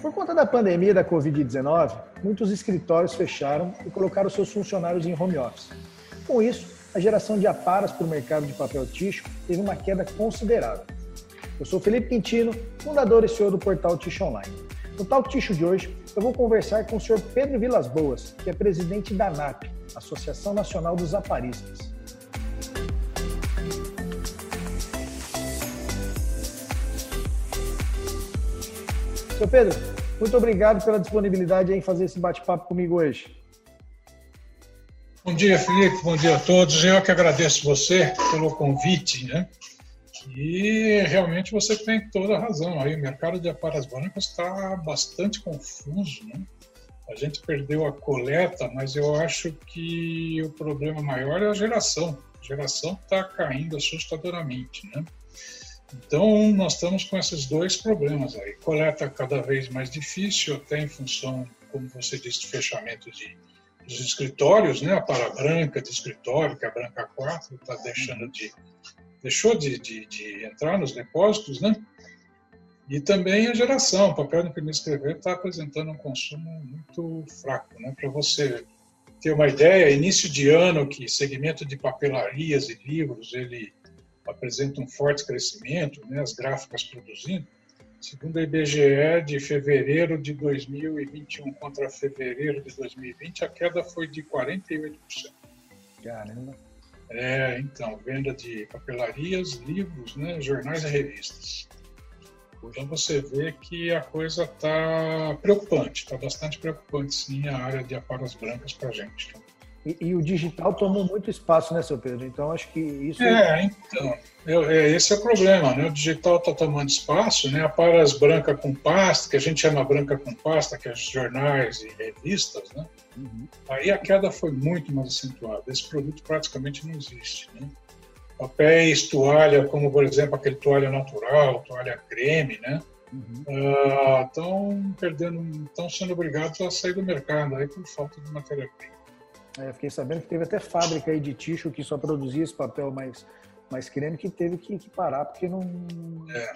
Por conta da pandemia da Covid-19, muitos escritórios fecharam e colocaram seus funcionários em home office. Com isso, a geração de aparas para o mercado de papel ticho teve uma queda considerável. Eu sou Felipe Quintino, fundador e CEO do portal Ticho Online. No Talk Ticho de hoje, eu vou conversar com o senhor Pedro Vilas Boas, que é presidente da ANAP, Associação Nacional dos Aparistas. Seu Pedro, muito obrigado pela disponibilidade em fazer esse bate-papo comigo hoje. Bom dia, Felipe. Bom dia a todos. Eu que agradeço você pelo convite, né? E realmente você tem toda a razão. Aí o mercado de aparas brancas está bastante confuso, né? A gente perdeu a coleta, mas eu acho que o problema maior é a geração. A geração está caindo assustadoramente, né? Então, nós estamos com esses dois problemas aí. Coleta cada vez mais difícil, até em função, como você disse, do fechamento de, dos escritórios, né? A para branca de escritório, que é a branca 4, está deixando de deixou de, de, de, entrar nos depósitos, né? E também a geração, o papel imprimir e escrever está apresentando um consumo muito fraco, né? Para você ter uma ideia, início de ano que segmento de papelarias e livros ele apresenta um forte crescimento, né, as gráficas produzindo. Segundo a IBGE, de fevereiro de 2021 contra fevereiro de 2020, a queda foi de 48%. Caramba! É, então, venda de papelarias, livros, né, jornais e revistas. Então você vê que a coisa está preocupante, está bastante preocupante sim a área de aparas brancas para a gente. E, e, o digital tomou muito espaço, né, seu Pedro? Então, acho que isso... É, então, é, esse é o problema, né? O digital está tomando espaço, né? A paras branca com pasta, que a gente chama branca com pasta, que é jornais e revistas, né? Uhum. Aí a queda foi muito mais acentuada. Esse produto praticamente não existe, né? Papéis, toalha, como, por exemplo, aquele toalha natural, toalha creme, né? Estão uhum. uh, perdendo, estão sendo obrigados a sair do mercado aí por falta de matéria-prima. É, fiquei sabendo que teve até fábrica aí de ticho que só produzia esse papel mais, mais creme que teve que, que parar porque não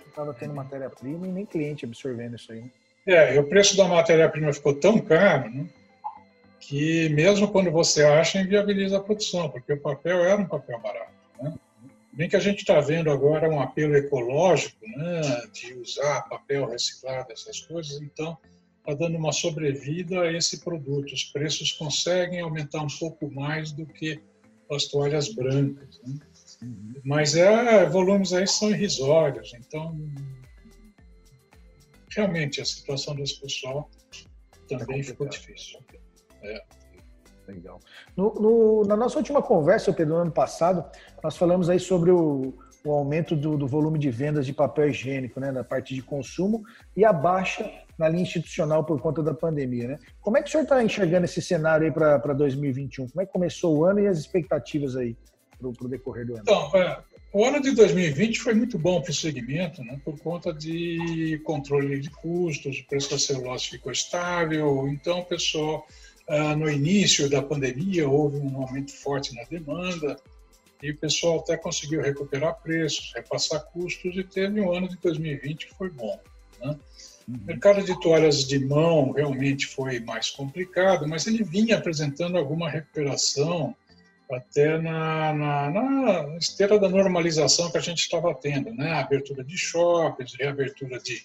estava é. tendo matéria-prima e nem cliente absorvendo isso aí. É, e o preço da matéria-prima ficou tão caro né, que mesmo quando você acha, inviabiliza a produção, porque o papel era um papel barato. Né? Bem que a gente está vendo agora um apelo ecológico né, de usar papel reciclado, essas coisas, então está dando uma sobrevida a esse produto. Os preços conseguem aumentar um pouco mais do que as toalhas brancas. Né? Mas é, volumes aí são irrisórios, então realmente a situação desse pessoal também é ficou difícil. É. Legal. No, no, na nossa última conversa, Pedro, no ano passado, nós falamos aí sobre o, o aumento do, do, volume de vendas de papel higiênico, né, na parte de consumo, e a baixa na linha institucional por conta da pandemia. Né? Como é que o senhor está enxergando esse cenário aí para 2021? Como é que começou o ano e as expectativas aí para o decorrer do ano? Então, é, o ano de 2020 foi muito bom para o segmento, né, por conta de controle de custos, o preço da celulose ficou estável, então o pessoal, ah, no início da pandemia, houve um aumento forte na demanda, e o pessoal até conseguiu recuperar preços, repassar custos e teve um ano de 2020 que foi bom. Né? O mercado de toalhas de mão realmente foi mais complicado, mas ele vinha apresentando alguma recuperação até na, na, na esteira da normalização que a gente estava tendo, né? Abertura de shoppings, reabertura de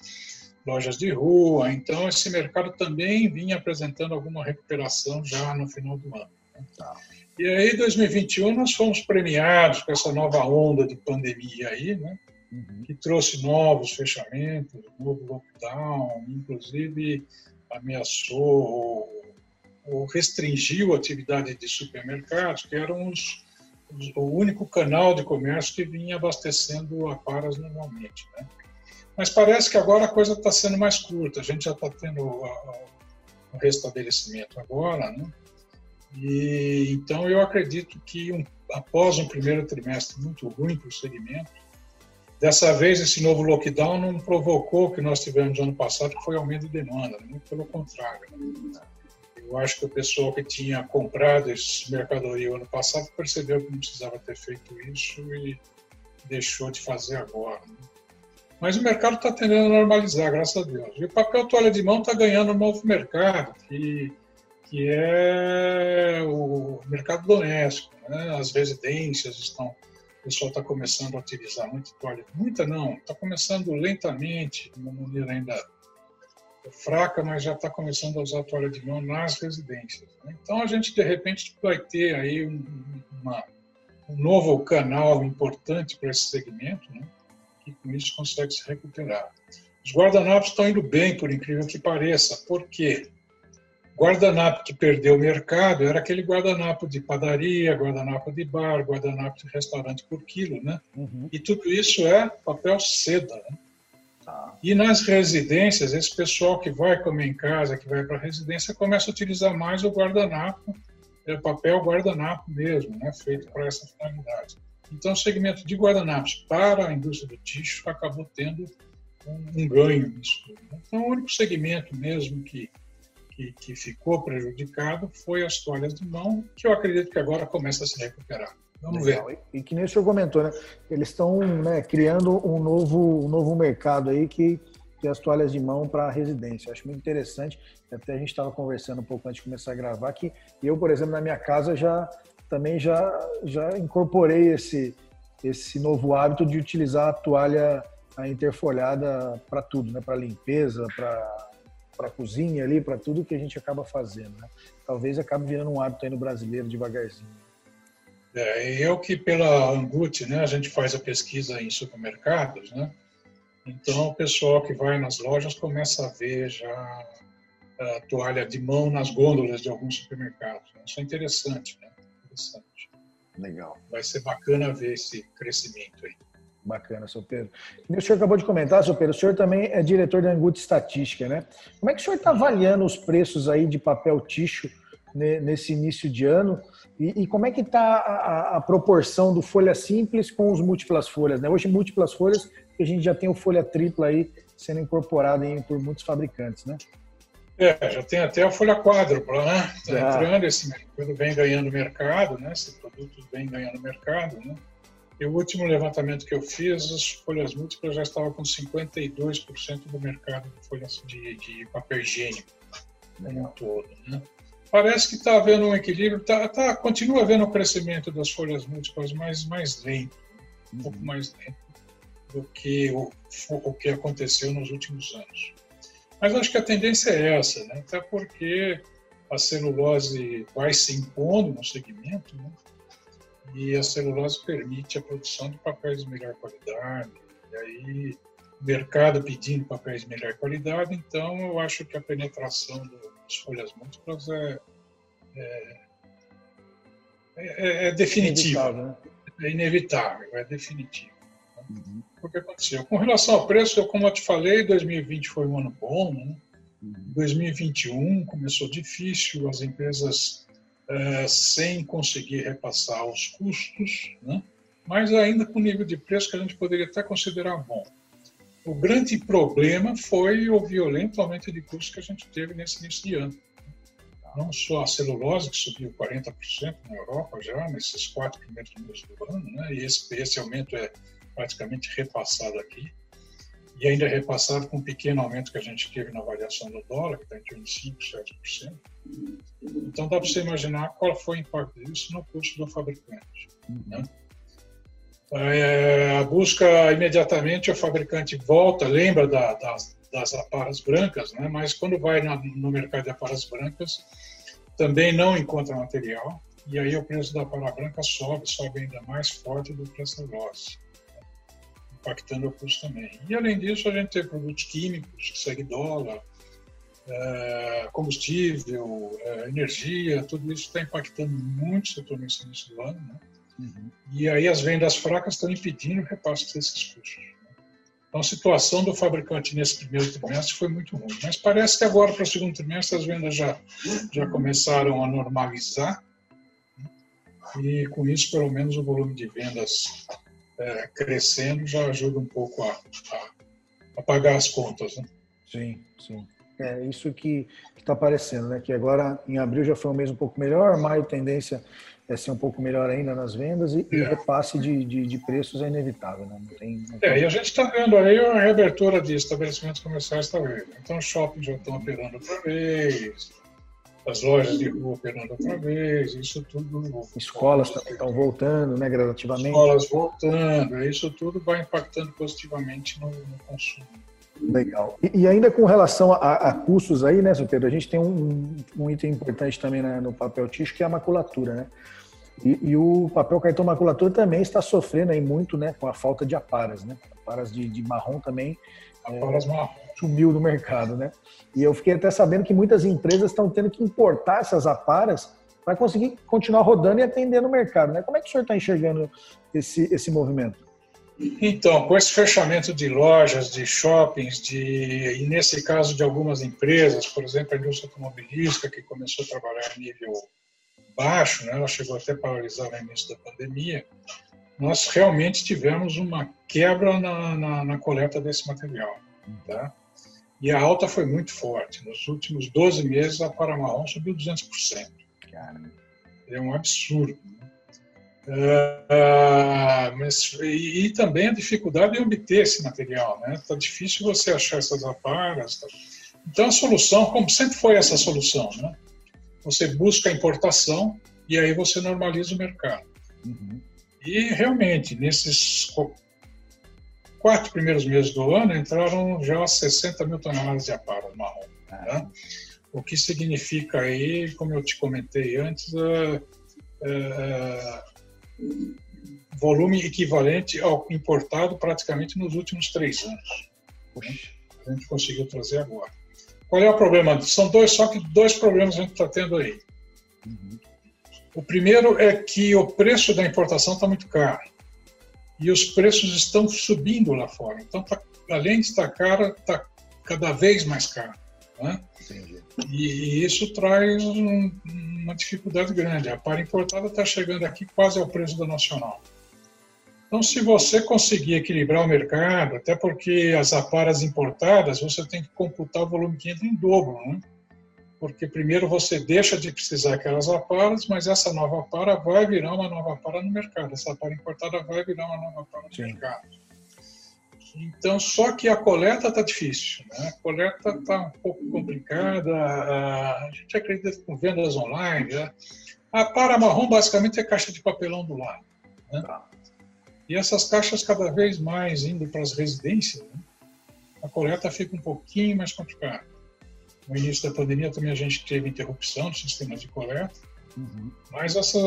lojas de rua. Então, esse mercado também vinha apresentando alguma recuperação já no final do ano. Tá. E aí, 2021, nós fomos premiados com essa nova onda de pandemia aí, né? uhum. que trouxe novos fechamentos, novo lockdown, inclusive ameaçou ou restringiu a atividade de supermercados, que eram os, os, o único canal de comércio que vinha abastecendo a paras normalmente. Né? Mas parece que agora a coisa está sendo mais curta, a gente já está tendo o restabelecimento agora, né? E, então eu acredito que um, após um primeiro trimestre muito ruim para o segmento, Dessa vez, esse novo lockdown não provocou o que nós tivemos ano passado, que foi aumento de demanda, muito pelo contrário. Eu acho que o pessoal que tinha comprado esse mercadoria ano passado percebeu que não precisava ter feito isso e deixou de fazer agora. Né? Mas o mercado está tendendo a normalizar, graças a Deus. E o papel toalha de mão está ganhando um novo mercado, que, que é o mercado doméstico. Né? As residências estão. O pessoal está começando a utilizar muito toalha. Muita não, está começando lentamente, de uma maneira ainda fraca, mas já está começando a usar toalha de mão nas residências. Né? Então a gente de repente vai ter aí um, uma, um novo canal importante para esse segmento, né? que com isso consegue se recuperar. Os guardanapos estão indo bem, por incrível que pareça. Por quê? Guardanapo que perdeu o mercado era aquele guardanapo de padaria, guardanapo de bar, guardanapo de restaurante por quilo, né? Uhum. E tudo isso é papel seda, né? Tá. E nas residências, esse pessoal que vai comer em casa, que vai para a residência, começa a utilizar mais o guardanapo, é papel guardanapo mesmo, né? Feito para essa finalidade. Então, o segmento de guardanapos para a indústria do tixo acabou tendo um, um ganho nisso. Né? Então, o único segmento mesmo que, que, que, ficou prejudicado foi as toalhas de mão, que eu acredito que agora começa a se recuperar. Vamos Legal. ver. E, e que nem o senhor comentou, né? Eles estão né, criando um novo, um novo mercado aí que, que as toalhas de mão para residência. Eu acho muito interessante. Até a gente estava conversando um pouco antes de começar a gravar que eu, por exemplo, na minha casa já também já, já incorporei esse, esse novo hábito de utilizar a toalha a interfolhada para tudo, né? para limpeza, para para cozinha ali, para tudo que a gente acaba fazendo. Né? Talvez acabe virando um hábito aí no brasileiro devagarzinho. É, eu que pela Angut, né, a gente faz a pesquisa em supermercados, né? Então o pessoal que vai nas lojas começa a ver já a toalha de mão nas gôndolas de alguns supermercados. Isso é interessante, né? interessante. Legal. Vai ser bacana ver esse crescimento aí. Bacana, seu Pedro. o senhor acabou de comentar, seu Pedro, o senhor também é diretor da Angut Estatística, né? Como é que o senhor está avaliando os preços aí de papel ticho nesse início de ano? E, e como é que está a, a, proporção do folha simples com os múltiplas folhas? Né? Hoje, múltiplas folhas, a gente já tem o folha tripla aí sendo incorporado em, por muitos fabricantes, né? É, já tem até a folha quádrupla, né? Está entrando esse mercado, vem ganhando mercado, né? Esse produto vem ganhando mercado, né? E o último levantamento que eu fiz, as folhas múltiplas já estavam com 52% do mercado de folhas de, de papel higiênico como um todo, né? Parece que está havendo um equilíbrio, tá, tá, continua havendo um crescimento das folhas múltiplas, mas mais lento, um pouco uhum. mais lento do que o, o que aconteceu nos últimos anos. Mas acho que a tendência é essa, né? até porque a celulose vai se impondo no segmento, né? E a celulose permite a produção de papéis de melhor qualidade, e aí o mercado pedindo papéis de melhor qualidade, então eu acho que a penetração das folhas múltiplas é, é, é, é definitiva. Inevitável, né? É inevitável, é definitivo. Uhum. O que aconteceu? Com relação ao preço, eu, como eu te falei, 2020 foi um ano bom, né? Uhum. 2021 começou difícil, as empresas é, sem conseguir repassar os custos, né? mas ainda com nível de preço que a gente poderia até considerar bom. O grande problema foi o violento aumento de custos que a gente teve nesse início de ano. Não só a celulose, que subiu 40% na Europa já, nesses quatro primeiros meses do ano, né? e esse, esse aumento é praticamente repassado aqui, e ainda é repassado com um pequeno aumento que a gente teve na variação do dólar, que está torno de 5%, 7%. Então dá para você imaginar qual foi o impacto disso no custo do fabricante. Né? É, busca imediatamente o fabricante volta, lembra da, das, das aparas brancas, né? mas quando vai na, no mercado de aparas brancas também não encontra material e aí o preço da para branca sobe, sobe ainda mais forte do que a celulose impactando o custo também. E além disso, a gente tem produtos químicos que seguem dólar, é, combustível, é, energia, tudo isso está impactando muito o setor nesse início do ano. Né? Uhum. E aí as vendas fracas estão impedindo o repasse desses custos. Né? Então a situação do fabricante nesse primeiro trimestre foi muito ruim. Mas parece que agora, para o segundo trimestre, as vendas já, já começaram a normalizar. Né? E com isso, pelo menos, o volume de vendas é, crescendo já ajuda um pouco a, a, a pagar as contas. Né? Sim, sim. É isso que está aparecendo, né? Que agora em abril já foi um mês um pouco melhor, maio tendência é ser um pouco melhor ainda nas vendas e, é. e repasse de, de, de, preços é inevitável, né? Não tem, não tem... É, e a gente está vendo aí a reabertura de estabelecimentos comerciais também. Então, os shoppings já estão operando outra vez, as lojas de rua operando outra vez, isso tudo. Escolas estão voltando, né, gradativamente. Escolas voltando, isso tudo vai impactando positivamente no, no consumo. Legal. E, e, ainda com relação a, a, custos aí, né, seu Pedro, a gente tem um, um item importante também né, no papel ticho, que é a maculatura, né? E, e, o papel cartão maculatura também está sofrendo aí muito, né, com a falta de aparas, né? Aparas de, de marrom também aparas é, marrom. Sumiu do mercado, né? E eu fiquei até sabendo que muitas empresas estão tendo que importar essas aparas para conseguir continuar rodando e atendendo o mercado, né? Como é que o senhor está enxergando esse, esse movimento? Então, com esse fechamento de lojas, de shoppings, de, e nesse caso de algumas empresas, por exemplo, a indústria automobilística, que começou a trabalhar em nível baixo, né, ela chegou até a paralisar no início da pandemia, nós realmente tivemos uma quebra na, na, na coleta desse material. Tá? E a alta foi muito forte. Nos últimos 12 meses, a Paramarrom subiu 200%. Caramba. É um absurdo. Né? Uh, mas, e, e, também a dificuldade em obter esse material. Está né? Tá difícil você achar essas aparas. Tá? Então, a solução, como sempre foi essa solução, né? você busca a importação e aí você normaliza o mercado. Uhum. E realmente, nesses quatro primeiros meses do ano, entraram já 60 mil toneladas de aparas marrom. Né? O que significa aí, como eu te comentei antes, é, é, volume equivalente ao importado praticamente nos últimos três anos. Né? A gente conseguiu trazer agora. Qual é o problema? São dois, só que dois problemas a gente está tendo aí. Uhum. O primeiro é que o preço da importação está muito caro e os preços estão subindo lá fora. Então, tá, além de estar caro, está cada vez mais caro. Né? E, e, isso traz um, uma dificuldade grande. A para importada está chegando aqui quase ao preço da nacional. Então, se você conseguir equilibrar o mercado, até porque as aparas importadas, você tem que computar o volume que entra em dobro, né? Porque primeiro você deixa de precisar aquelas aparas, mas essa nova para vai virar uma nova para no mercado. Essa para importada vai virar uma nova para no Sim. mercado. Então, só que a coleta está difícil. Né? A coleta está um pouco complicada. A gente acredita com vendas online. Né? A para marrom basicamente é caixa de papelão do lado. Né? Tá. E essas caixas cada vez mais indo para as residências, né? a coleta fica um pouquinho mais complicada. No início da pandemia também a gente teve interrupção do sistema de coleta, uhum. mas essas,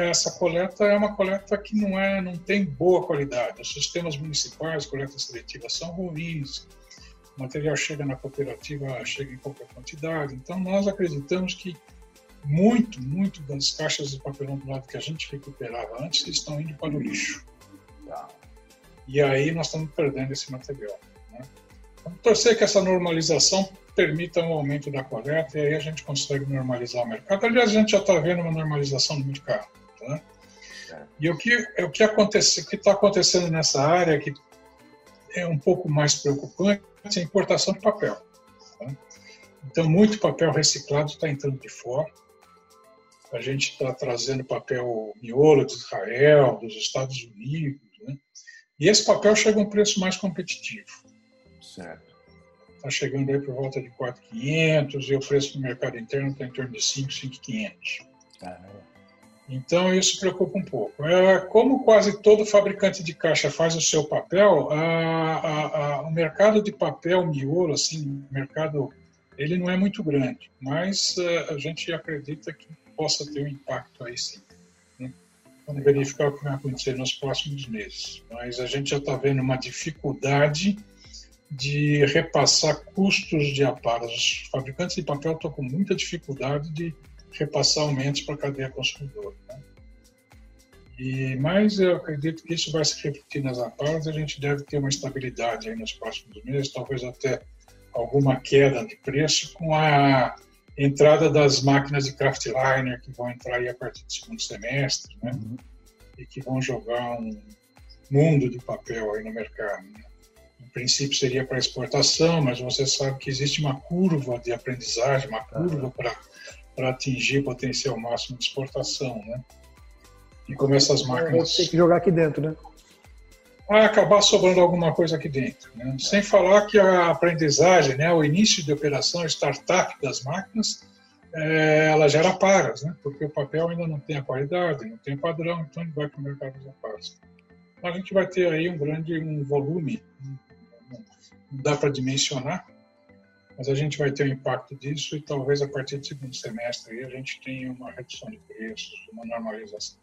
essa coleta é uma coleta que não é, não tem boa qualidade. Os sistemas municipais, coleta seletiva, são ruins. O material chega na cooperativa, chega em qualquer quantidade. Então nós acreditamos que muito, muito das caixas de papelão do lado que a gente recuperava antes estão indo para o lixo. Tá? E aí nós estamos perdendo esse material. Né? Vamos torcer que essa normalização permita um aumento da coleta e aí a gente consegue normalizar o mercado. Aliás, a gente já está vendo uma normalização do mercado. Tá? E o que o que acontece, que está acontecendo nessa área que é um pouco mais preocupante é a importação de papel. Tá? Então, muito papel reciclado está entrando de fora. A gente está trazendo papel miolo de Israel, dos Estados Unidos, né? e esse papel chega a um preço mais competitivo. Certo está chegando aí por volta de 4.500 e o preço no mercado interno está em torno de 5, 5.500. Então isso preocupa um pouco. É, como quase todo fabricante de caixa faz o seu papel, a, a, a, o mercado de papel miolo, assim, mercado, ele não é muito grande, mas é, a gente acredita que possa ter um impacto aí sim. Né? Vamos verificar o que vai acontecer nos próximos meses. Mas a gente já está vendo uma dificuldade de repassar custos de aparas. Os fabricantes de papel estão com muita dificuldade de repassar aumentos para a cadeia consumidora. Né? E, mas eu acredito que isso vai se refletir nas aparas a gente deve ter uma estabilidade aí nos próximos meses, talvez até alguma queda de preço com a entrada das máquinas de craftliner que vão entrar aí a partir do segundo semestre, né? Uhum. E que vão jogar um mundo de papel aí no mercado. Né? Princípio seria para exportação, mas você sabe que existe uma curva de aprendizagem, uma curva para para atingir o potencial máximo de exportação, né? E como essas máquinas... Tem que jogar aqui dentro, né? Vai acabar sobrando alguma coisa aqui dentro. Né? Sem falar que a aprendizagem, né, o início de operação, startup das máquinas, é, ela gera paras, né? porque o papel ainda não tem a qualidade, não tem padrão, então ele vai para o mercado de paras. Então, a gente vai ter aí um grande um volume, não dá para dimensionar, mas a gente vai ter o um impacto disso e talvez a partir do segundo semestre a gente tenha uma redução de preços, uma normalização.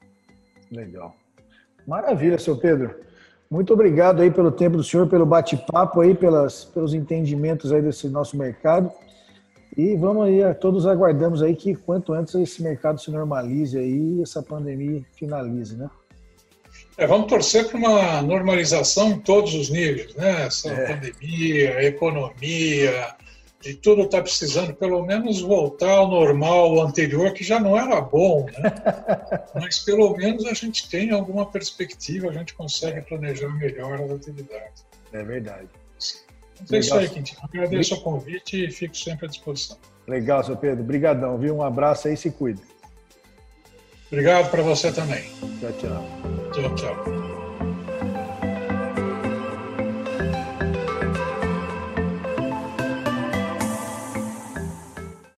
Legal. Maravilha, seu Pedro. Muito obrigado aí pelo tempo do senhor, pelo bate-papo aí, pelas, pelos entendimentos aí desse nosso mercado. E vamos aí, todos aguardamos aí que quanto antes esse mercado se normalize aí e essa pandemia finalize, né? É, vamos torcer para uma normalização em todos os níveis, né? Essa é. pandemia, a economia, e tudo está precisando pelo menos voltar ao normal anterior, que já não era bom, né? Mas pelo menos a gente tem alguma perspectiva, a gente consegue planejar melhor as atividades. É verdade. Então é isso aí, Quintino. Agradeço o convite e fico sempre à disposição. Legal, seu Pedro. Obrigadão, viu? Um abraço aí, se cuida. Obrigado para você também. Tchau, tchau. Tchau, tchau.